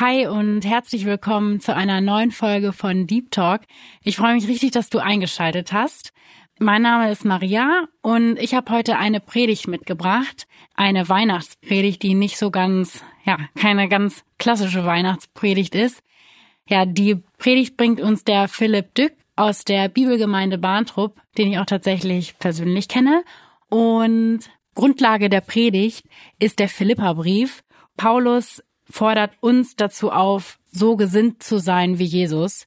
Hi und herzlich willkommen zu einer neuen Folge von Deep Talk. Ich freue mich richtig, dass du eingeschaltet hast. Mein Name ist Maria und ich habe heute eine Predigt mitgebracht, eine Weihnachtspredigt, die nicht so ganz, ja, keine ganz klassische Weihnachtspredigt ist. Ja, die Predigt bringt uns der Philipp Dück aus der Bibelgemeinde Bahntrupp, den ich auch tatsächlich persönlich kenne. Und Grundlage der Predigt ist der Philippa-Brief. Paulus fordert uns dazu auf, so gesinnt zu sein wie Jesus.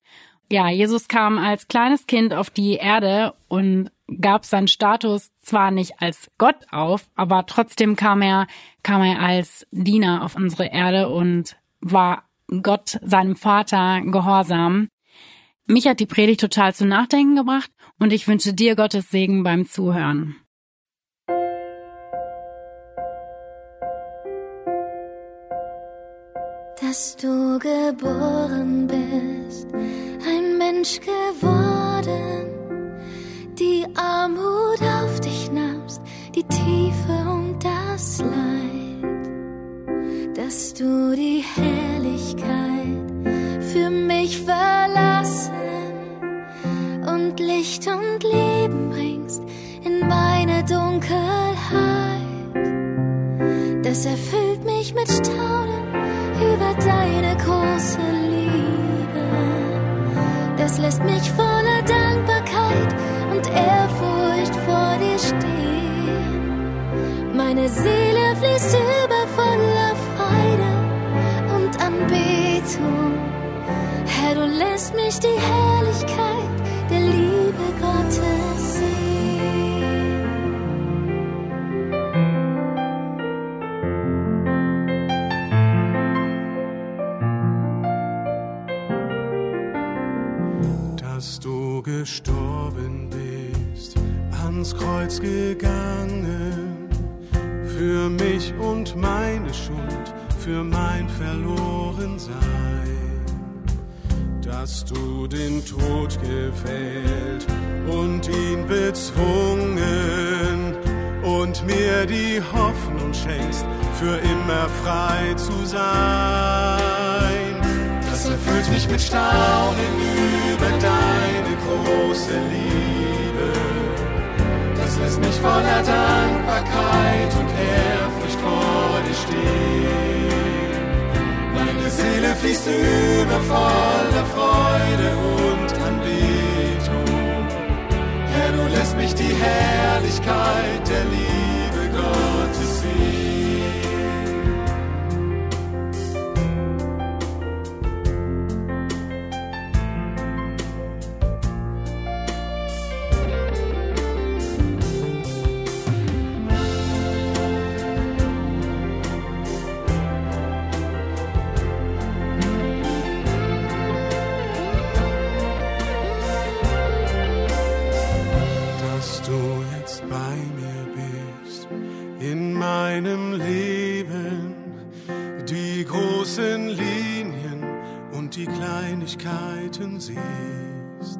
Ja, Jesus kam als kleines Kind auf die Erde und gab seinen Status zwar nicht als Gott auf, aber trotzdem kam er, kam er als Diener auf unsere Erde und war Gott, seinem Vater, gehorsam. Mich hat die Predigt total zu nachdenken gebracht und ich wünsche dir Gottes Segen beim Zuhören. Dass du geboren bist, ein Mensch geworden, die Armut auf dich nahmst, die Tiefe und das Leid, dass du die Herrlichkeit für mich verlassen und Licht und Leben bringst in meine Dunkelheit. Das erfüllt mich mit Staunen deine große Liebe. Das lässt mich voller Dankbarkeit und Ehrfurcht vor dir stehen. Meine Seele fließt über voller Freude und Anbetung. Herr, du lässt mich die Herrlichkeit der Liebe Gottes Schuld, für mein Verlorensein, dass du den Tod gefällt und ihn bezwungen und mir die Hoffnung schenkst, für immer frei zu sein. Das erfüllt mich mit Staunen über deine große Liebe. Das lässt mich voller Dankbarkeit und Ehrfurcht vor dir stehen. Meine Seele fließt über voller Freude und Anbetung. Herr, du lässt mich die Herrlichkeit der Liebe siehst,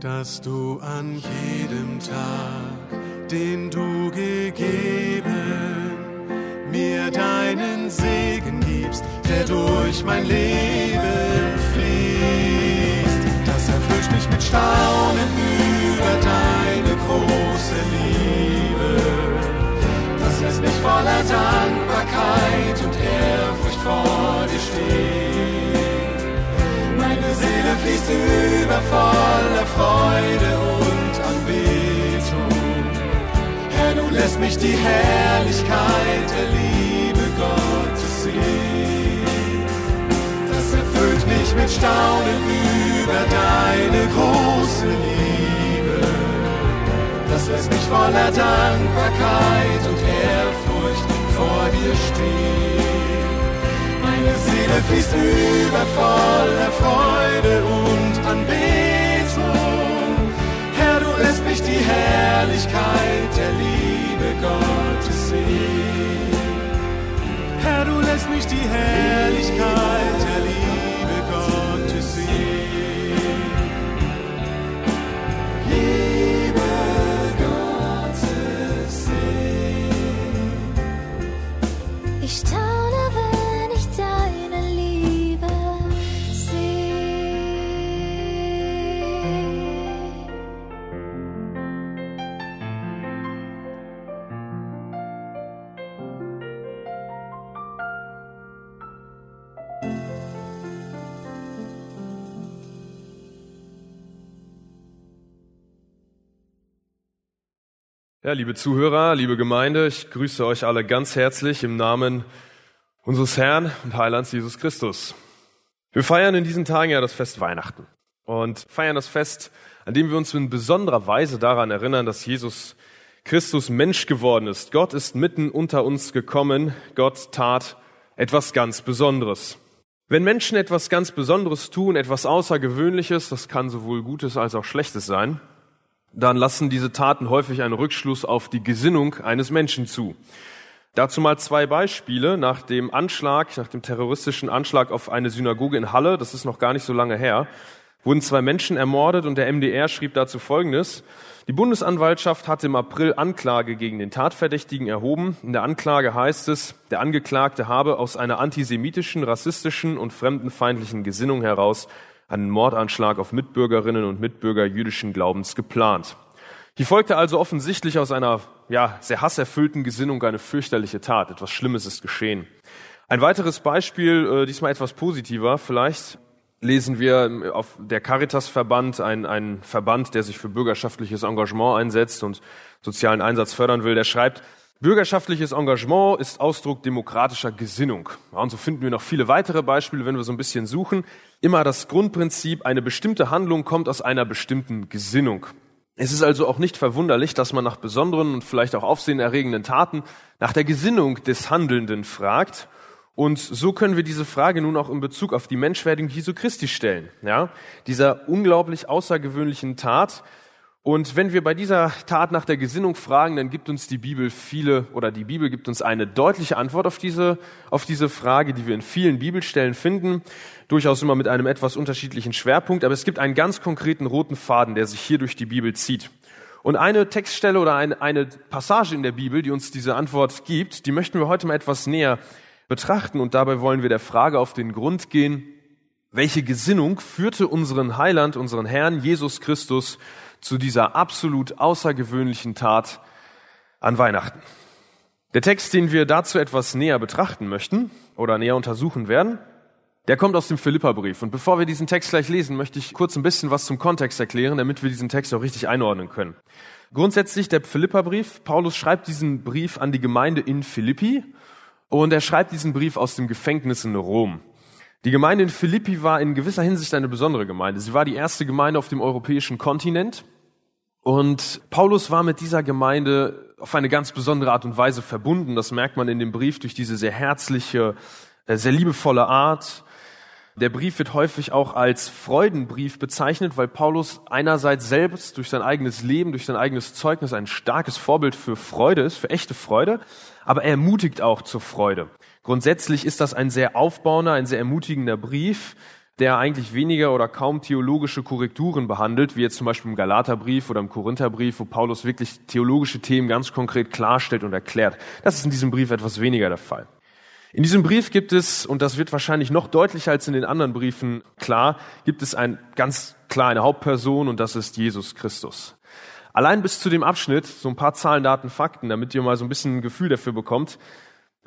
dass du an jedem Tag, den du gegeben, mir deinen Segen gibst, der durch mein Leben fließt. Das erfüllt mich mit Staunen über voller Freude und Anbetung. Herr, du lässt mich die Herrlichkeit der Liebe Gottes sehen. Das erfüllt mich mit Staunen über deine große Liebe. Das lässt mich voller Dankbarkeit und Ehrfurcht vor dir stehen. Meine Seele fließt über voller Freude und Anbetung. Herr, du lässt mich die Herrlichkeit der Liebe Gottes sehen. Herr, du lässt mich die Herrlichkeit der Liebe Ja, liebe Zuhörer, liebe Gemeinde, ich grüße euch alle ganz herzlich im Namen unseres Herrn und Heilands Jesus Christus. Wir feiern in diesen Tagen ja das Fest Weihnachten und feiern das Fest, an dem wir uns in besonderer Weise daran erinnern, dass Jesus Christus Mensch geworden ist. Gott ist mitten unter uns gekommen. Gott tat etwas ganz Besonderes. Wenn Menschen etwas ganz Besonderes tun, etwas Außergewöhnliches, das kann sowohl Gutes als auch Schlechtes sein, dann lassen diese Taten häufig einen Rückschluss auf die Gesinnung eines Menschen zu. Dazu mal zwei Beispiele. Nach dem Anschlag, nach dem terroristischen Anschlag auf eine Synagoge in Halle, das ist noch gar nicht so lange her, wurden zwei Menschen ermordet und der MDR schrieb dazu Folgendes. Die Bundesanwaltschaft hat im April Anklage gegen den Tatverdächtigen erhoben. In der Anklage heißt es, der Angeklagte habe aus einer antisemitischen, rassistischen und fremdenfeindlichen Gesinnung heraus einen Mordanschlag auf Mitbürgerinnen und Mitbürger jüdischen Glaubens geplant. Hier folgte also offensichtlich aus einer ja, sehr hasserfüllten Gesinnung eine fürchterliche Tat. Etwas Schlimmes ist geschehen. Ein weiteres Beispiel, äh, diesmal etwas positiver, vielleicht lesen wir auf der Caritas-Verband, ein, ein Verband, der sich für bürgerschaftliches Engagement einsetzt und sozialen Einsatz fördern will, der schreibt, Bürgerschaftliches Engagement ist Ausdruck demokratischer Gesinnung. Und so finden wir noch viele weitere Beispiele, wenn wir so ein bisschen suchen. Immer das Grundprinzip, eine bestimmte Handlung kommt aus einer bestimmten Gesinnung. Es ist also auch nicht verwunderlich, dass man nach besonderen und vielleicht auch aufsehenerregenden Taten nach der Gesinnung des Handelnden fragt. Und so können wir diese Frage nun auch in Bezug auf die Menschwerdung Jesu Christi stellen. Ja, dieser unglaublich außergewöhnlichen Tat, und wenn wir bei dieser Tat nach der Gesinnung fragen, dann gibt uns die Bibel viele oder die Bibel gibt uns eine deutliche Antwort auf diese, auf diese Frage, die wir in vielen Bibelstellen finden, durchaus immer mit einem etwas unterschiedlichen Schwerpunkt, aber es gibt einen ganz konkreten roten Faden, der sich hier durch die Bibel zieht. Und eine Textstelle oder eine, eine Passage in der Bibel, die uns diese Antwort gibt, die möchten wir heute mal etwas näher betrachten. Und dabei wollen wir der Frage auf den Grund gehen, welche Gesinnung führte unseren Heiland, unseren Herrn Jesus Christus zu dieser absolut außergewöhnlichen Tat an Weihnachten. Der Text, den wir dazu etwas näher betrachten möchten oder näher untersuchen werden, der kommt aus dem Philipperbrief. Und bevor wir diesen Text gleich lesen, möchte ich kurz ein bisschen was zum Kontext erklären, damit wir diesen Text auch richtig einordnen können. Grundsätzlich der Philipperbrief, Paulus schreibt diesen Brief an die Gemeinde in Philippi und er schreibt diesen Brief aus dem Gefängnis in Rom. Die Gemeinde in Philippi war in gewisser Hinsicht eine besondere Gemeinde. Sie war die erste Gemeinde auf dem europäischen Kontinent. Und Paulus war mit dieser Gemeinde auf eine ganz besondere Art und Weise verbunden. Das merkt man in dem Brief durch diese sehr herzliche, äh, sehr liebevolle Art. Der Brief wird häufig auch als Freudenbrief bezeichnet, weil Paulus einerseits selbst durch sein eigenes Leben, durch sein eigenes Zeugnis ein starkes Vorbild für Freude ist, für echte Freude, aber er ermutigt auch zur Freude. Grundsätzlich ist das ein sehr aufbauender, ein sehr ermutigender Brief, der eigentlich weniger oder kaum theologische Korrekturen behandelt, wie jetzt zum Beispiel im Galaterbrief oder im Korintherbrief, wo Paulus wirklich theologische Themen ganz konkret klarstellt und erklärt. Das ist in diesem Brief etwas weniger der Fall. In diesem Brief gibt es, und das wird wahrscheinlich noch deutlicher als in den anderen Briefen klar, gibt es ein ganz klar eine Hauptperson und das ist Jesus Christus. Allein bis zu dem Abschnitt, so ein paar Zahlen, Daten, Fakten, damit ihr mal so ein bisschen ein Gefühl dafür bekommt,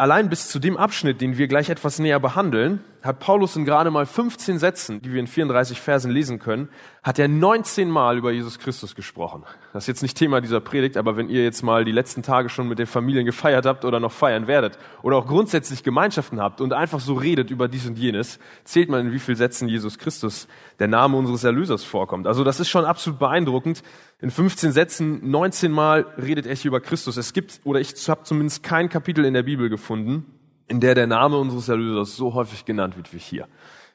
Allein bis zu dem Abschnitt, den wir gleich etwas näher behandeln, hat Paulus in gerade mal 15 Sätzen, die wir in 34 Versen lesen können, hat er 19 Mal über Jesus Christus gesprochen. Das ist jetzt nicht Thema dieser Predigt, aber wenn ihr jetzt mal die letzten Tage schon mit den Familien gefeiert habt oder noch feiern werdet oder auch grundsätzlich Gemeinschaften habt und einfach so redet über dies und jenes, zählt man in wie vielen Sätzen Jesus Christus, der Name unseres Erlösers vorkommt. Also das ist schon absolut beeindruckend. In 15 Sätzen 19 Mal redet er hier über Christus. Es gibt, oder ich habe zumindest kein Kapitel in der Bibel gefunden, in der der Name unseres Erlösers so häufig genannt wird wie hier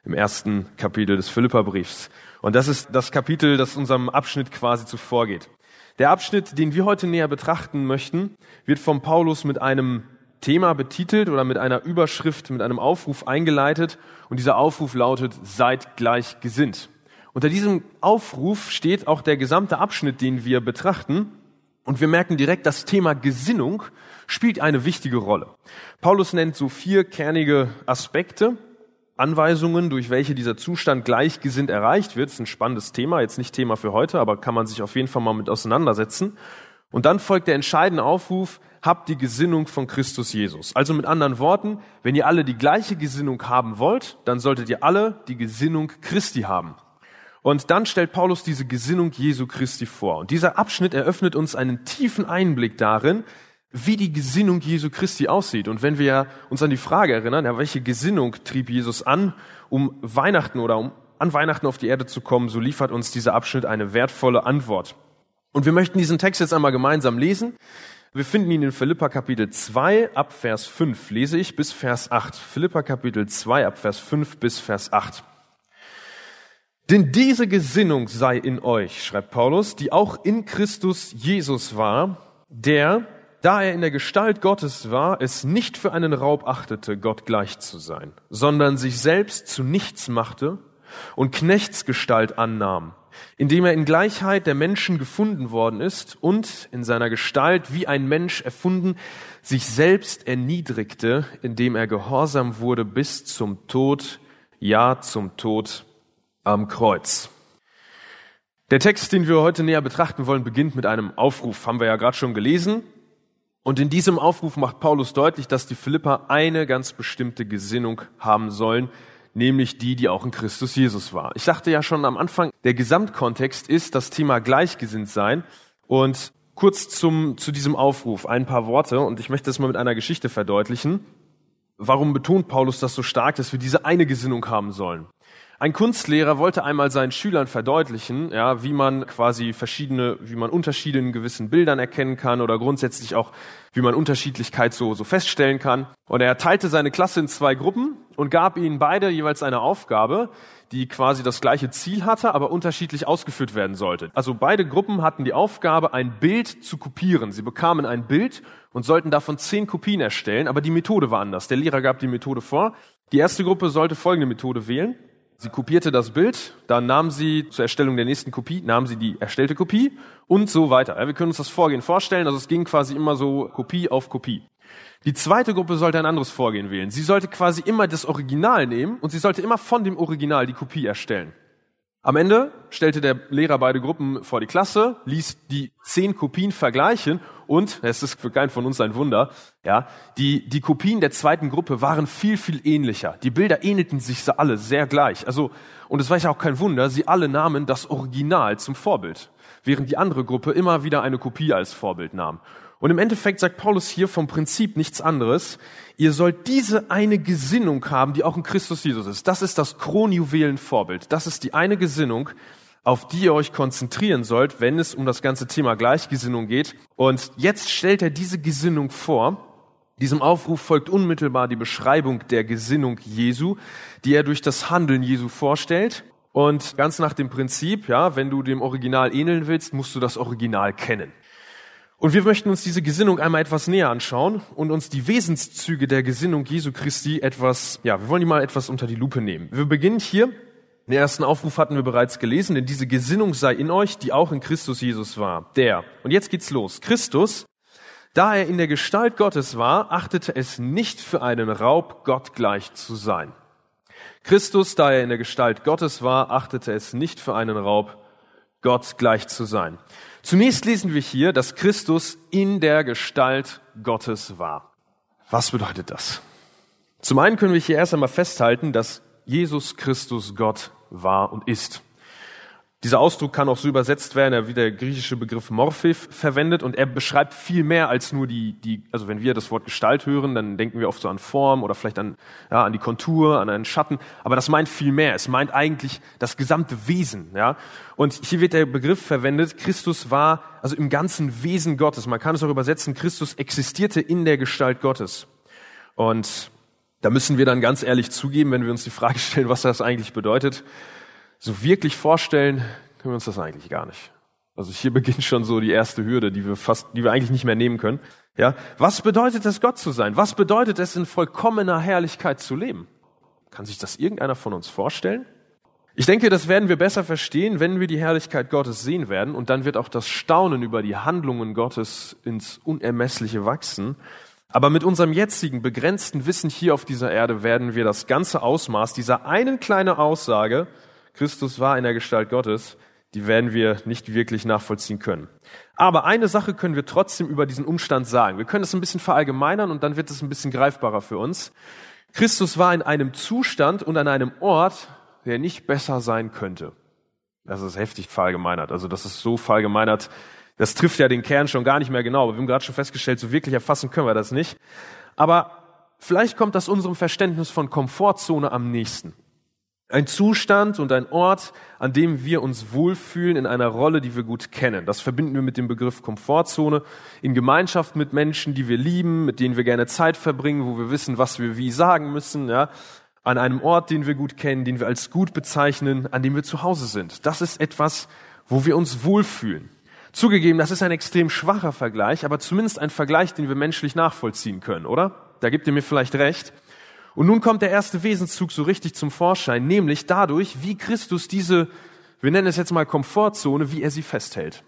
im ersten Kapitel des Philipperbriefs. Und das ist das Kapitel, das unserem Abschnitt quasi zuvorgeht. Der Abschnitt, den wir heute näher betrachten möchten, wird von Paulus mit einem Thema betitelt oder mit einer Überschrift, mit einem Aufruf eingeleitet. Und dieser Aufruf lautet, seid gleich gesinnt. Unter diesem Aufruf steht auch der gesamte Abschnitt, den wir betrachten. Und wir merken direkt, das Thema Gesinnung spielt eine wichtige Rolle. Paulus nennt so vier kernige Aspekte, Anweisungen, durch welche dieser Zustand gleichgesinnt erreicht wird. Das ist ein spannendes Thema, jetzt nicht Thema für heute, aber kann man sich auf jeden Fall mal mit auseinandersetzen. Und dann folgt der entscheidende Aufruf, habt die Gesinnung von Christus Jesus. Also mit anderen Worten, wenn ihr alle die gleiche Gesinnung haben wollt, dann solltet ihr alle die Gesinnung Christi haben. Und dann stellt Paulus diese Gesinnung Jesu Christi vor. Und dieser Abschnitt eröffnet uns einen tiefen Einblick darin, wie die Gesinnung Jesu Christi aussieht. Und wenn wir uns an die Frage erinnern, ja, welche Gesinnung trieb Jesus an, um Weihnachten oder um an Weihnachten auf die Erde zu kommen, so liefert uns dieser Abschnitt eine wertvolle Antwort. Und wir möchten diesen Text jetzt einmal gemeinsam lesen. Wir finden ihn in Philippa Kapitel 2 ab Vers 5, lese ich bis Vers 8. Philippa Kapitel 2 ab Vers 5 bis Vers 8. Denn diese Gesinnung sei in euch, schreibt Paulus, die auch in Christus Jesus war, der, da er in der Gestalt Gottes war, es nicht für einen Raub achtete, Gott gleich zu sein, sondern sich selbst zu nichts machte und Knechtsgestalt annahm, indem er in Gleichheit der Menschen gefunden worden ist und in seiner Gestalt wie ein Mensch erfunden, sich selbst erniedrigte, indem er gehorsam wurde bis zum Tod, ja zum Tod am Kreuz. Der Text, den wir heute näher betrachten wollen, beginnt mit einem Aufruf, haben wir ja gerade schon gelesen. Und in diesem Aufruf macht Paulus deutlich, dass die Philipper eine ganz bestimmte Gesinnung haben sollen, nämlich die, die auch in Christus Jesus war. Ich sagte ja schon am Anfang, der Gesamtkontext ist das Thema Gleichgesinnt sein. Und kurz zum, zu diesem Aufruf ein paar Worte, und ich möchte das mal mit einer Geschichte verdeutlichen. Warum betont Paulus das so stark, dass wir diese eine Gesinnung haben sollen? Ein Kunstlehrer wollte einmal seinen Schülern verdeutlichen, ja, wie man quasi verschiedene, wie man Unterschiede in gewissen Bildern erkennen kann oder grundsätzlich auch, wie man Unterschiedlichkeit so, so feststellen kann. Und er teilte seine Klasse in zwei Gruppen und gab ihnen beide jeweils eine Aufgabe, die quasi das gleiche Ziel hatte, aber unterschiedlich ausgeführt werden sollte. Also beide Gruppen hatten die Aufgabe, ein Bild zu kopieren. Sie bekamen ein Bild und sollten davon zehn Kopien erstellen, aber die Methode war anders. Der Lehrer gab die Methode vor. Die erste Gruppe sollte folgende Methode wählen. Sie kopierte das Bild, dann nahm sie zur Erstellung der nächsten Kopie, nahm sie die erstellte Kopie und so weiter. Ja, wir können uns das Vorgehen vorstellen, also es ging quasi immer so Kopie auf Kopie. Die zweite Gruppe sollte ein anderes Vorgehen wählen. Sie sollte quasi immer das Original nehmen und sie sollte immer von dem Original die Kopie erstellen. Am Ende stellte der Lehrer beide Gruppen vor die Klasse, ließ die zehn Kopien vergleichen und, es ist für keinen von uns ein Wunder, ja, die, die Kopien der zweiten Gruppe waren viel, viel ähnlicher. Die Bilder ähnelten sich alle sehr gleich. Also, und es war ja auch kein Wunder, sie alle nahmen das Original zum Vorbild, während die andere Gruppe immer wieder eine Kopie als Vorbild nahm. Und im Endeffekt sagt Paulus hier vom Prinzip nichts anderes. Ihr sollt diese eine Gesinnung haben, die auch in Christus Jesus ist. Das ist das Kronjuwelenvorbild. Das ist die eine Gesinnung, auf die ihr euch konzentrieren sollt, wenn es um das ganze Thema Gleichgesinnung geht. Und jetzt stellt er diese Gesinnung vor. Diesem Aufruf folgt unmittelbar die Beschreibung der Gesinnung Jesu, die er durch das Handeln Jesu vorstellt. Und ganz nach dem Prinzip, ja, wenn du dem Original ähneln willst, musst du das Original kennen. Und wir möchten uns diese Gesinnung einmal etwas näher anschauen und uns die Wesenszüge der Gesinnung Jesu Christi etwas, ja, wir wollen die mal etwas unter die Lupe nehmen. Wir beginnen hier. Den ersten Aufruf hatten wir bereits gelesen, denn diese Gesinnung sei in euch, die auch in Christus Jesus war. Der. Und jetzt geht's los. Christus, da er in der Gestalt Gottes war, achtete es nicht für einen Raub, Gott gleich zu sein. Christus, da er in der Gestalt Gottes war, achtete es nicht für einen Raub, Gott gleich zu sein. Zunächst lesen wir hier, dass Christus in der Gestalt Gottes war. Was bedeutet das? Zum einen können wir hier erst einmal festhalten, dass Jesus Christus Gott war und ist. Dieser Ausdruck kann auch so übersetzt werden, er wie der griechische Begriff Morphif verwendet und er beschreibt viel mehr als nur die, die, also wenn wir das Wort Gestalt hören, dann denken wir oft so an Form oder vielleicht an, ja, an die Kontur, an einen Schatten, aber das meint viel mehr. Es meint eigentlich das gesamte Wesen, ja. Und hier wird der Begriff verwendet, Christus war, also im ganzen Wesen Gottes. Man kann es auch übersetzen, Christus existierte in der Gestalt Gottes. Und da müssen wir dann ganz ehrlich zugeben, wenn wir uns die Frage stellen, was das eigentlich bedeutet so wirklich vorstellen können wir uns das eigentlich gar nicht. Also hier beginnt schon so die erste Hürde, die wir fast, die wir eigentlich nicht mehr nehmen können. Ja, was bedeutet es, Gott zu sein? Was bedeutet es, in vollkommener Herrlichkeit zu leben? Kann sich das irgendeiner von uns vorstellen? Ich denke, das werden wir besser verstehen, wenn wir die Herrlichkeit Gottes sehen werden, und dann wird auch das Staunen über die Handlungen Gottes ins Unermessliche wachsen. Aber mit unserem jetzigen begrenzten Wissen hier auf dieser Erde werden wir das ganze Ausmaß dieser einen kleinen Aussage, Christus war in der Gestalt Gottes, die werden wir nicht wirklich nachvollziehen können. Aber eine Sache können wir trotzdem über diesen Umstand sagen. Wir können es ein bisschen verallgemeinern und dann wird es ein bisschen greifbarer für uns. Christus war in einem Zustand und an einem Ort, der nicht besser sein könnte. Das ist heftig verallgemeinert. Also das ist so verallgemeinert, das trifft ja den Kern schon gar nicht mehr genau. Aber wir haben gerade schon festgestellt, so wirklich erfassen können wir das nicht. Aber vielleicht kommt das unserem Verständnis von Komfortzone am nächsten. Ein Zustand und ein Ort, an dem wir uns wohlfühlen in einer Rolle, die wir gut kennen. Das verbinden wir mit dem Begriff Komfortzone. In Gemeinschaft mit Menschen, die wir lieben, mit denen wir gerne Zeit verbringen, wo wir wissen, was wir wie sagen müssen, ja an einem Ort, den wir gut kennen, den wir als gut bezeichnen, an dem wir zu Hause sind. Das ist etwas, wo wir uns wohlfühlen. Zugegeben, das ist ein extrem schwacher Vergleich, aber zumindest ein Vergleich, den wir menschlich nachvollziehen können, oder? Da gibt ihr mir vielleicht recht. Und nun kommt der erste Wesenszug so richtig zum Vorschein, nämlich dadurch, wie Christus diese, wir nennen es jetzt mal Komfortzone, wie er sie festhält.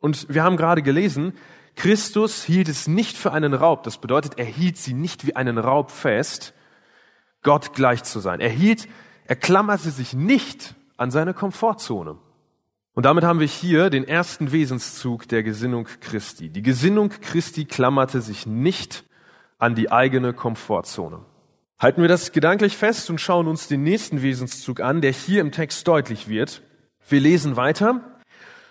Und wir haben gerade gelesen, Christus hielt es nicht für einen Raub. Das bedeutet, er hielt sie nicht wie einen Raub fest, Gott gleich zu sein. Er hielt, er klammerte sich nicht an seine Komfortzone. Und damit haben wir hier den ersten Wesenszug der Gesinnung Christi. Die Gesinnung Christi klammerte sich nicht an die eigene Komfortzone. Halten wir das gedanklich fest und schauen uns den nächsten Wesenszug an, der hier im Text deutlich wird. Wir lesen weiter,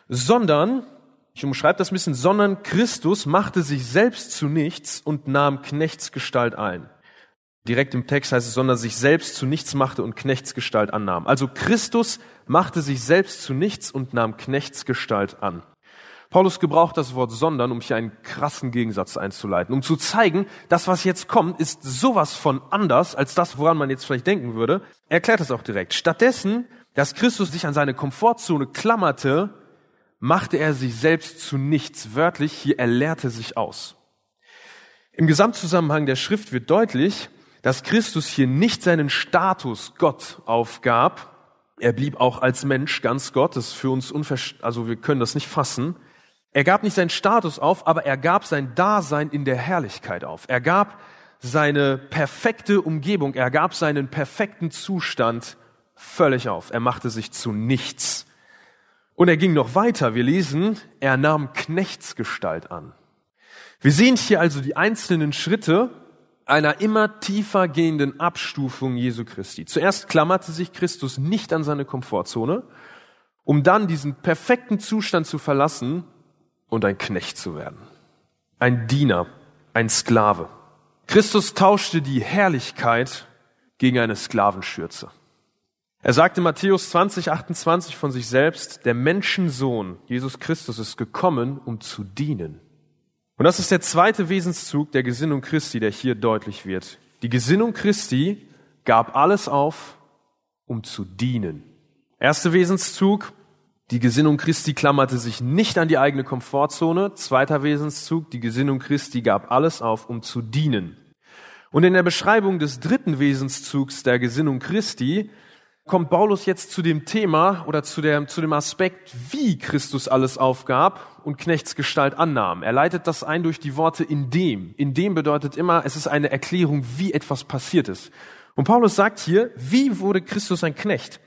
sondern, ich umschreibe das ein bisschen, sondern Christus machte sich selbst zu nichts und nahm Knechtsgestalt ein. Direkt im Text heißt es, sondern sich selbst zu nichts machte und Knechtsgestalt annahm. Also Christus machte sich selbst zu nichts und nahm Knechtsgestalt an. Paulus gebraucht das Wort sondern, um hier einen krassen Gegensatz einzuleiten, um zu zeigen, das, was jetzt kommt, ist sowas von anders als das, woran man jetzt vielleicht denken würde. Er erklärt es auch direkt. Stattdessen, dass Christus sich an seine Komfortzone klammerte, machte er sich selbst zu nichts. Wörtlich, hier er lehrte sich aus. Im Gesamtzusammenhang der Schrift wird deutlich, dass Christus hier nicht seinen Status Gott aufgab. Er blieb auch als Mensch ganz Gott. Das ist für uns unverständlich, also wir können das nicht fassen. Er gab nicht seinen Status auf, aber er gab sein Dasein in der Herrlichkeit auf. Er gab seine perfekte Umgebung, er gab seinen perfekten Zustand völlig auf. Er machte sich zu nichts. Und er ging noch weiter. Wir lesen, er nahm Knechtsgestalt an. Wir sehen hier also die einzelnen Schritte einer immer tiefer gehenden Abstufung Jesu Christi. Zuerst klammerte sich Christus nicht an seine Komfortzone, um dann diesen perfekten Zustand zu verlassen und ein Knecht zu werden. Ein Diener, ein Sklave. Christus tauschte die Herrlichkeit gegen eine Sklavenschürze. Er sagte Matthäus 20, 28 von sich selbst, der Menschensohn, Jesus Christus, ist gekommen, um zu dienen und das ist der zweite Wesenszug der Gesinnung Christi, der hier deutlich wird. Die Gesinnung Christi gab alles auf, um zu dienen. Erster Wesenszug, die Gesinnung Christi klammerte sich nicht an die eigene Komfortzone. Zweiter Wesenszug, die Gesinnung Christi gab alles auf, um zu dienen. Und in der Beschreibung des dritten Wesenszugs der Gesinnung Christi kommt Paulus jetzt zu dem Thema oder zu, der, zu dem Aspekt, wie Christus alles aufgab und Knechtsgestalt annahm. Er leitet das ein durch die Worte in dem. In dem bedeutet immer, es ist eine Erklärung, wie etwas passiert ist. Und Paulus sagt hier, wie wurde Christus ein Knecht?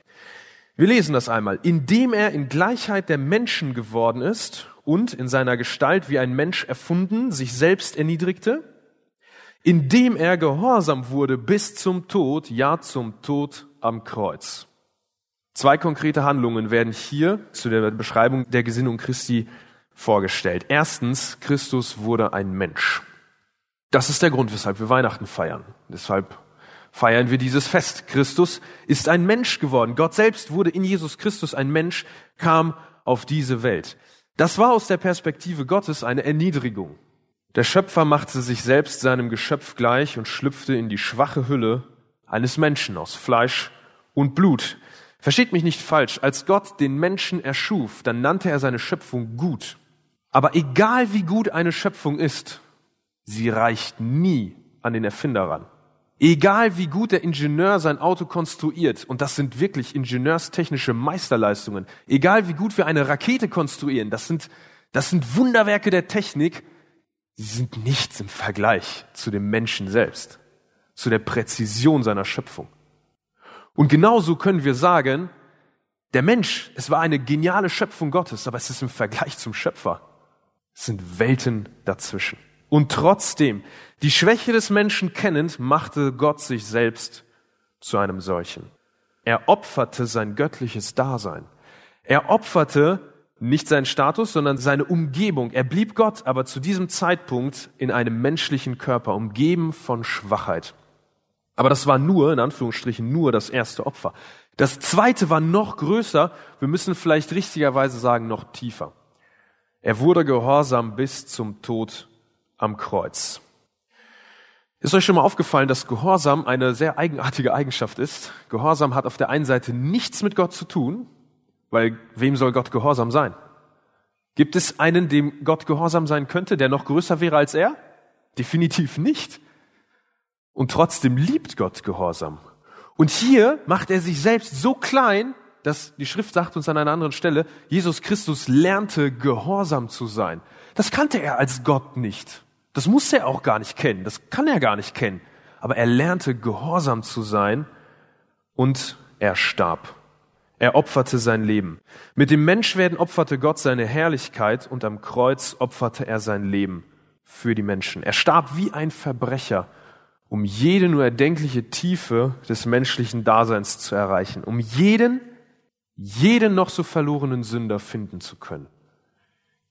Wir lesen das einmal. Indem er in Gleichheit der Menschen geworden ist und in seiner Gestalt wie ein Mensch erfunden, sich selbst erniedrigte, indem er gehorsam wurde bis zum Tod, ja zum Tod am Kreuz. Zwei konkrete Handlungen werden hier zu der Beschreibung der Gesinnung Christi vorgestellt. Erstens, Christus wurde ein Mensch. Das ist der Grund, weshalb wir Weihnachten feiern. Deshalb feiern wir dieses Fest. Christus ist ein Mensch geworden. Gott selbst wurde in Jesus Christus ein Mensch, kam auf diese Welt. Das war aus der Perspektive Gottes eine Erniedrigung. Der Schöpfer machte sich selbst seinem Geschöpf gleich und schlüpfte in die schwache Hülle eines Menschen aus Fleisch und Blut. Versteht mich nicht falsch, als Gott den Menschen erschuf, dann nannte er seine Schöpfung gut. Aber egal wie gut eine Schöpfung ist, sie reicht nie an den Erfinder ran. Egal wie gut der Ingenieur sein Auto konstruiert, und das sind wirklich ingenieurstechnische Meisterleistungen, egal wie gut wir eine Rakete konstruieren, das sind, das sind Wunderwerke der Technik, sie sind nichts im Vergleich zu dem Menschen selbst, zu der Präzision seiner Schöpfung. Und genauso können wir sagen, der Mensch, es war eine geniale Schöpfung Gottes, aber es ist im Vergleich zum Schöpfer, es sind Welten dazwischen. Und trotzdem, die Schwäche des Menschen kennend, machte Gott sich selbst zu einem solchen. Er opferte sein göttliches Dasein. Er opferte nicht seinen Status, sondern seine Umgebung. Er blieb Gott, aber zu diesem Zeitpunkt in einem menschlichen Körper, umgeben von Schwachheit. Aber das war nur, in Anführungsstrichen, nur das erste Opfer. Das zweite war noch größer, wir müssen vielleicht richtigerweise sagen, noch tiefer. Er wurde gehorsam bis zum Tod am Kreuz. Ist euch schon mal aufgefallen, dass Gehorsam eine sehr eigenartige Eigenschaft ist? Gehorsam hat auf der einen Seite nichts mit Gott zu tun, weil wem soll Gott gehorsam sein? Gibt es einen, dem Gott gehorsam sein könnte, der noch größer wäre als er? Definitiv nicht. Und trotzdem liebt Gott Gehorsam. Und hier macht er sich selbst so klein, dass die Schrift sagt uns an einer anderen Stelle, Jesus Christus lernte Gehorsam zu sein. Das kannte er als Gott nicht. Das musste er auch gar nicht kennen. Das kann er gar nicht kennen. Aber er lernte Gehorsam zu sein und er starb. Er opferte sein Leben. Mit dem Menschwerden opferte Gott seine Herrlichkeit und am Kreuz opferte er sein Leben für die Menschen. Er starb wie ein Verbrecher um jede nur erdenkliche Tiefe des menschlichen Daseins zu erreichen, um jeden, jeden noch so verlorenen Sünder finden zu können,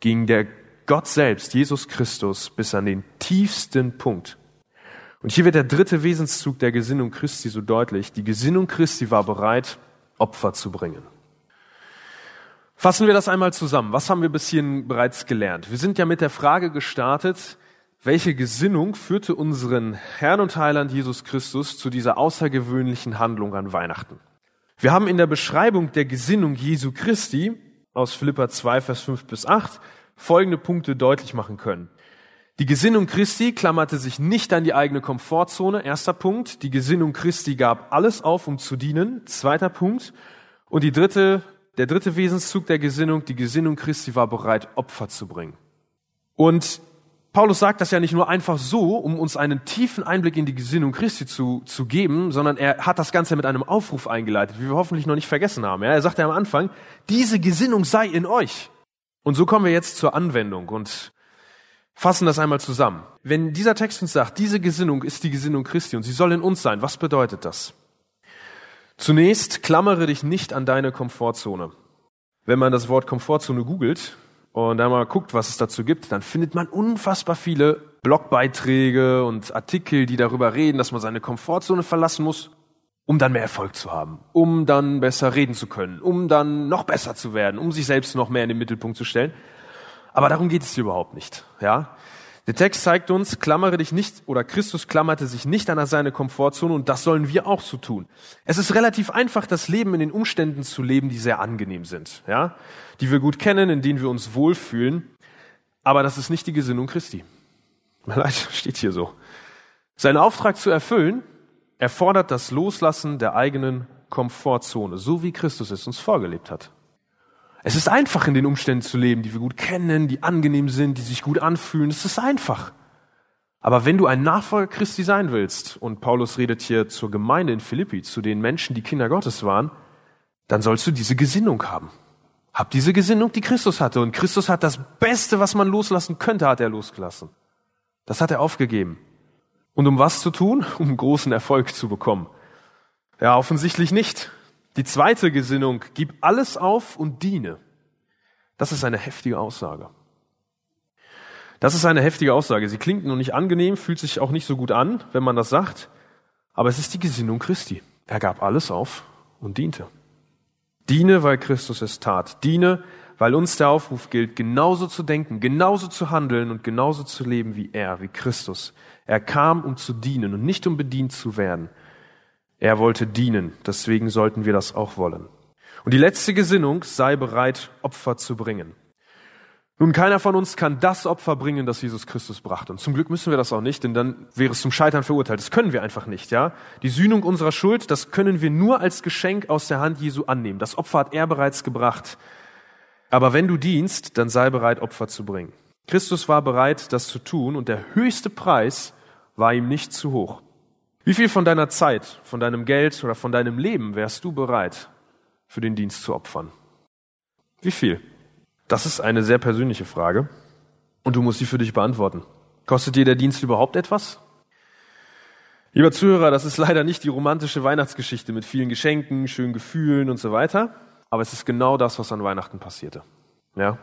ging der Gott selbst, Jesus Christus, bis an den tiefsten Punkt. Und hier wird der dritte Wesenszug der Gesinnung Christi so deutlich. Die Gesinnung Christi war bereit, Opfer zu bringen. Fassen wir das einmal zusammen. Was haben wir bis hierhin bereits gelernt? Wir sind ja mit der Frage gestartet, welche Gesinnung führte unseren Herrn und Heiland Jesus Christus zu dieser außergewöhnlichen Handlung an Weihnachten? Wir haben in der Beschreibung der Gesinnung Jesu Christi aus Philippa 2, Vers 5 bis 8 folgende Punkte deutlich machen können. Die Gesinnung Christi klammerte sich nicht an die eigene Komfortzone. Erster Punkt. Die Gesinnung Christi gab alles auf, um zu dienen. Zweiter Punkt. Und die dritte, der dritte Wesenszug der Gesinnung, die Gesinnung Christi war bereit, Opfer zu bringen. Und Paulus sagt das ja nicht nur einfach so, um uns einen tiefen Einblick in die Gesinnung Christi zu, zu geben, sondern er hat das Ganze mit einem Aufruf eingeleitet, wie wir hoffentlich noch nicht vergessen haben. Ja, er sagt ja am Anfang, diese Gesinnung sei in euch. Und so kommen wir jetzt zur Anwendung und fassen das einmal zusammen. Wenn dieser Text uns sagt, diese Gesinnung ist die Gesinnung Christi und sie soll in uns sein, was bedeutet das? Zunächst klammere dich nicht an deine Komfortzone. Wenn man das Wort Komfortzone googelt, und da mal guckt, was es dazu gibt, dann findet man unfassbar viele Blogbeiträge und Artikel, die darüber reden, dass man seine Komfortzone verlassen muss, um dann mehr Erfolg zu haben, um dann besser reden zu können, um dann noch besser zu werden, um sich selbst noch mehr in den Mittelpunkt zu stellen. Aber darum geht es hier überhaupt nicht, ja? Der Text zeigt uns, klammere dich nicht, oder Christus klammerte sich nicht an seine Komfortzone und das sollen wir auch so tun. Es ist relativ einfach, das Leben in den Umständen zu leben, die sehr angenehm sind, ja, die wir gut kennen, in denen wir uns wohlfühlen. Aber das ist nicht die Gesinnung Christi. Leid, steht hier so. Sein Auftrag zu erfüllen erfordert das Loslassen der eigenen Komfortzone, so wie Christus es uns vorgelebt hat. Es ist einfach, in den Umständen zu leben, die wir gut kennen, die angenehm sind, die sich gut anfühlen. Es ist einfach. Aber wenn du ein Nachfolger Christi sein willst, und Paulus redet hier zur Gemeinde in Philippi, zu den Menschen, die Kinder Gottes waren, dann sollst du diese Gesinnung haben. Hab diese Gesinnung, die Christus hatte. Und Christus hat das Beste, was man loslassen könnte, hat er losgelassen. Das hat er aufgegeben. Und um was zu tun? Um großen Erfolg zu bekommen. Ja, offensichtlich nicht. Die zweite Gesinnung, gib alles auf und diene. Das ist eine heftige Aussage. Das ist eine heftige Aussage. Sie klingt noch nicht angenehm, fühlt sich auch nicht so gut an, wenn man das sagt, aber es ist die Gesinnung Christi. Er gab alles auf und diente. Diene, weil Christus es tat. Diene, weil uns der Aufruf gilt, genauso zu denken, genauso zu handeln und genauso zu leben wie er, wie Christus. Er kam, um zu dienen und nicht um bedient zu werden. Er wollte dienen, deswegen sollten wir das auch wollen. Und die letzte Gesinnung, sei bereit, Opfer zu bringen. Nun, keiner von uns kann das Opfer bringen, das Jesus Christus brachte. Und zum Glück müssen wir das auch nicht, denn dann wäre es zum Scheitern verurteilt. Das können wir einfach nicht, ja. Die Sühnung unserer Schuld, das können wir nur als Geschenk aus der Hand Jesu annehmen. Das Opfer hat er bereits gebracht. Aber wenn du dienst, dann sei bereit, Opfer zu bringen. Christus war bereit, das zu tun und der höchste Preis war ihm nicht zu hoch. Wie viel von deiner Zeit, von deinem Geld oder von deinem Leben wärst du bereit, für den Dienst zu opfern? Wie viel? Das ist eine sehr persönliche Frage und du musst sie für dich beantworten. Kostet dir der Dienst überhaupt etwas? Lieber Zuhörer, das ist leider nicht die romantische Weihnachtsgeschichte mit vielen Geschenken, schönen Gefühlen und so weiter, aber es ist genau das, was an Weihnachten passierte. Ja?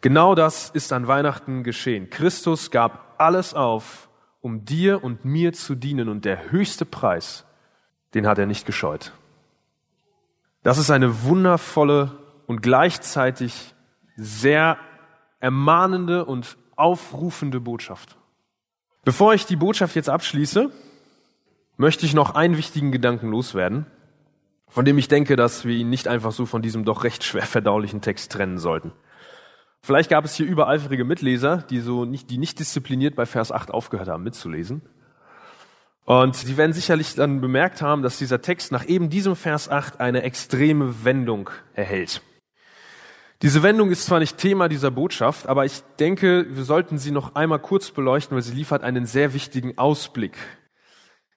Genau das ist an Weihnachten geschehen. Christus gab alles auf, um dir und mir zu dienen und der höchste Preis, den hat er nicht gescheut. Das ist eine wundervolle und gleichzeitig sehr ermahnende und aufrufende Botschaft. Bevor ich die Botschaft jetzt abschließe, möchte ich noch einen wichtigen Gedanken loswerden, von dem ich denke, dass wir ihn nicht einfach so von diesem doch recht schwer verdaulichen Text trennen sollten. Vielleicht gab es hier übereifrige Mitleser, die so nicht, die nicht diszipliniert bei Vers 8 aufgehört haben mitzulesen. Und sie werden sicherlich dann bemerkt haben, dass dieser Text nach eben diesem Vers 8 eine extreme Wendung erhält. Diese Wendung ist zwar nicht Thema dieser Botschaft, aber ich denke, wir sollten sie noch einmal kurz beleuchten, weil sie liefert einen sehr wichtigen Ausblick.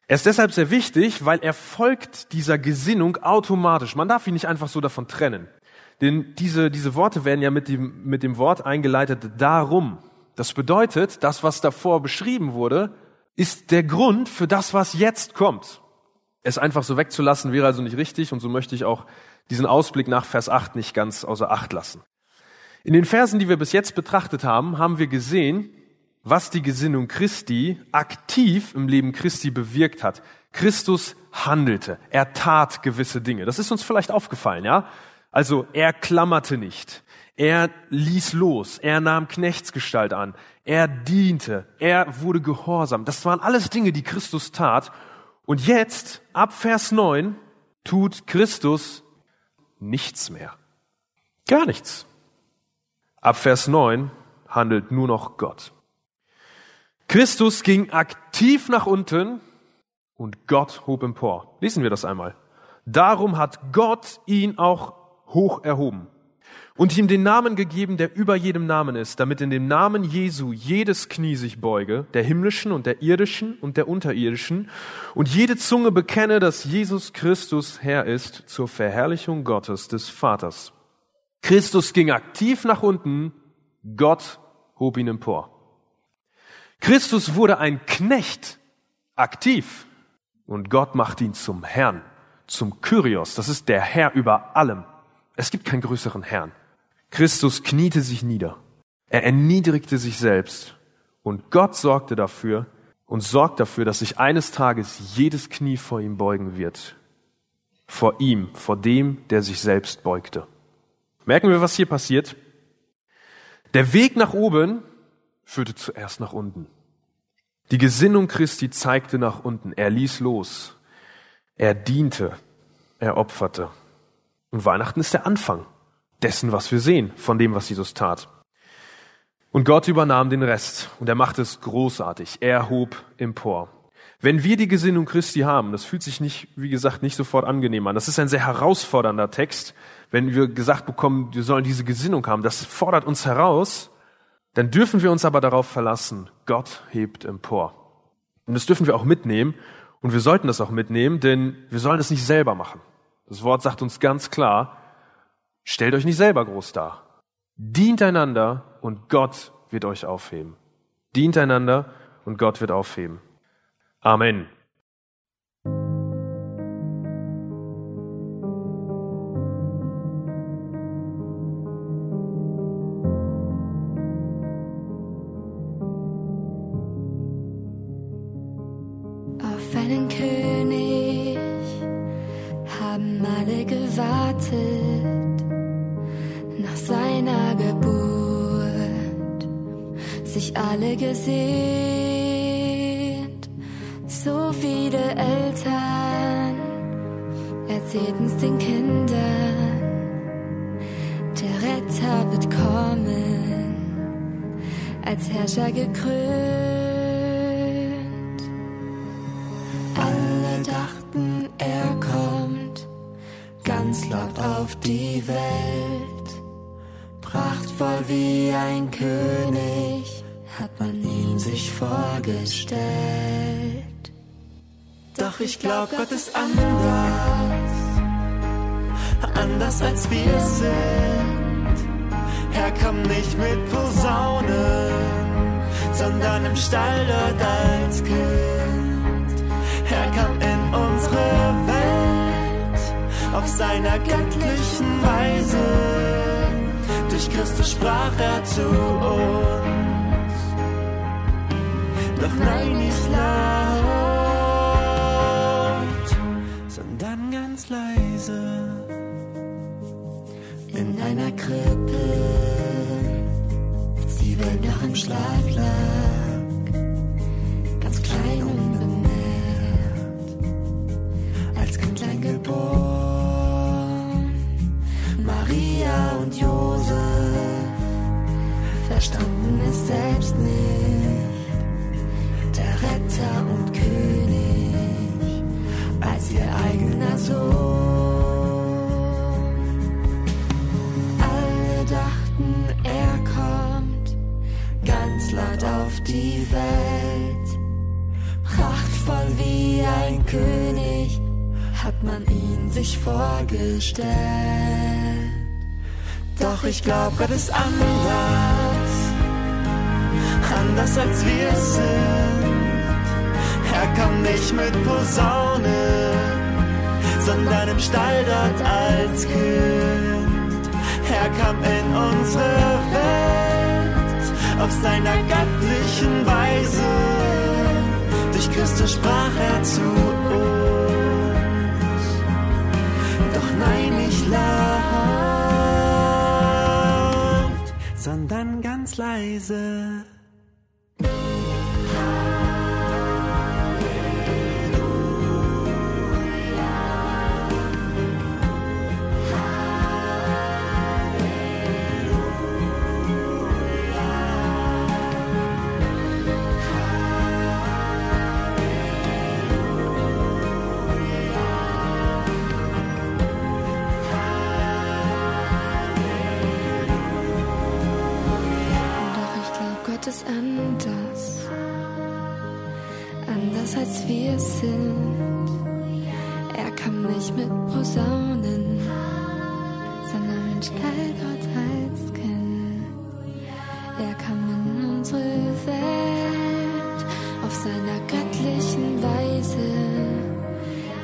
Er ist deshalb sehr wichtig, weil er folgt dieser Gesinnung automatisch. Man darf ihn nicht einfach so davon trennen. Denn diese, diese Worte werden ja mit dem, mit dem Wort eingeleitet darum. Das bedeutet, das, was davor beschrieben wurde, ist der Grund für das, was jetzt kommt. Es einfach so wegzulassen wäre also nicht richtig und so möchte ich auch diesen Ausblick nach Vers 8 nicht ganz außer Acht lassen. In den Versen, die wir bis jetzt betrachtet haben, haben wir gesehen, was die Gesinnung Christi aktiv im Leben Christi bewirkt hat. Christus handelte, er tat gewisse Dinge. Das ist uns vielleicht aufgefallen, ja? Also er klammerte nicht, er ließ los, er nahm Knechtsgestalt an, er diente, er wurde gehorsam. Das waren alles Dinge, die Christus tat. Und jetzt, ab Vers 9, tut Christus nichts mehr. Gar nichts. Ab Vers 9 handelt nur noch Gott. Christus ging aktiv nach unten und Gott hob empor. Lesen wir das einmal. Darum hat Gott ihn auch hoch erhoben und ihm den Namen gegeben, der über jedem Namen ist, damit in dem Namen Jesu jedes Knie sich beuge, der himmlischen und der irdischen und der unterirdischen, und jede Zunge bekenne, dass Jesus Christus Herr ist, zur Verherrlichung Gottes des Vaters. Christus ging aktiv nach unten, Gott hob ihn empor. Christus wurde ein Knecht, aktiv, und Gott macht ihn zum Herrn, zum Kyrios, das ist der Herr über allem. Es gibt keinen größeren Herrn. Christus kniete sich nieder. Er erniedrigte sich selbst. Und Gott sorgte dafür und sorgt dafür, dass sich eines Tages jedes Knie vor ihm beugen wird. Vor ihm, vor dem, der sich selbst beugte. Merken wir, was hier passiert? Der Weg nach oben führte zuerst nach unten. Die Gesinnung Christi zeigte nach unten. Er ließ los. Er diente. Er opferte. Und Weihnachten ist der Anfang dessen, was wir sehen, von dem, was Jesus tat. Und Gott übernahm den Rest und er machte es großartig. Er hob empor. Wenn wir die Gesinnung Christi haben, das fühlt sich nicht, wie gesagt, nicht sofort angenehm an. Das ist ein sehr herausfordernder Text. Wenn wir gesagt bekommen, wir sollen diese Gesinnung haben, das fordert uns heraus. Dann dürfen wir uns aber darauf verlassen, Gott hebt empor. Und das dürfen wir auch mitnehmen. Und wir sollten das auch mitnehmen, denn wir sollen es nicht selber machen. Das Wort sagt uns ganz klar, stellt euch nicht selber groß dar. Dient einander und Gott wird euch aufheben. Dient einander und Gott wird aufheben. Amen. Erzählten's den Kindern Retter wird kommen, als Herrscher gekrönt. Alle dachten, er kommt ganz laut auf die Welt, prachtvoll wie ein König, hat man ihn sich vorgestellt. Doch ich glaub, Gott ist anders, anders als wir sind. Er kam nicht mit Posaunen, sondern im Stall dort als Kind. Er kam in unsere Welt auf seiner göttlichen Weise. Durch Christus sprach er zu uns. Doch nein, nicht laut, In einer Krippe, Welt noch im Schlaf vorgestellt. Doch ich glaub, Gott ist anders, anders als wir sind. Er kam nicht mit Posaunen, sondern im Stall dort als Kind. Er kam in unsere Welt auf seiner göttlichen Weise. Durch Christus sprach er zu uns. Laut, sondern ganz leise. Anders. Anders als wir sind. Er kam nicht mit Posaunen, sondern mit Stall Gott als Kind. Er kam in unsere Welt auf seiner göttlichen Weise.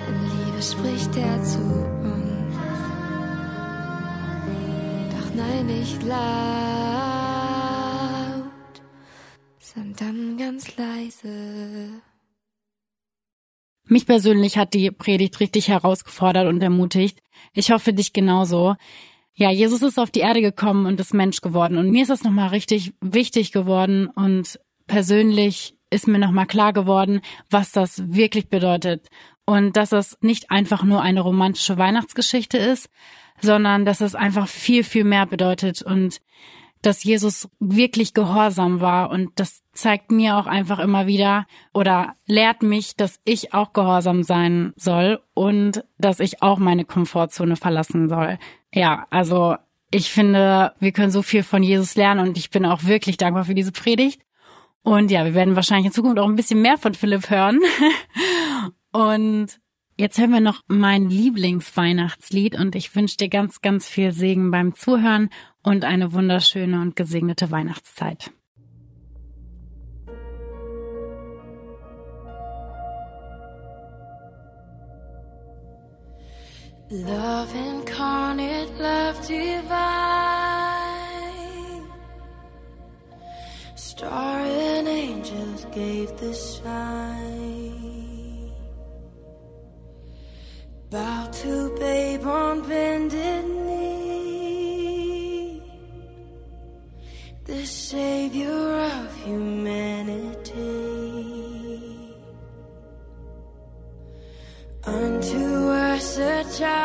In Liebe spricht er zu uns. Doch nein, nicht laut, Mich persönlich hat die Predigt richtig herausgefordert und ermutigt. Ich hoffe dich genauso. Ja, Jesus ist auf die Erde gekommen und ist Mensch geworden. Und mir ist das nochmal richtig wichtig geworden und persönlich ist mir nochmal klar geworden, was das wirklich bedeutet. Und dass es nicht einfach nur eine romantische Weihnachtsgeschichte ist, sondern dass es einfach viel, viel mehr bedeutet und dass Jesus wirklich gehorsam war und das zeigt mir auch einfach immer wieder oder lehrt mich, dass ich auch gehorsam sein soll und dass ich auch meine Komfortzone verlassen soll. Ja, also ich finde, wir können so viel von Jesus lernen und ich bin auch wirklich dankbar für diese Predigt. Und ja, wir werden wahrscheinlich in Zukunft auch ein bisschen mehr von Philipp hören. und Jetzt hören wir noch mein Lieblingsweihnachtslied und ich wünsche dir ganz, ganz viel Segen beim Zuhören und eine wunderschöne und gesegnete Weihnachtszeit. Love incarnate, love divine. Star and angels gave the sign. Bow to babe on bended savior of humanity. Unto us a child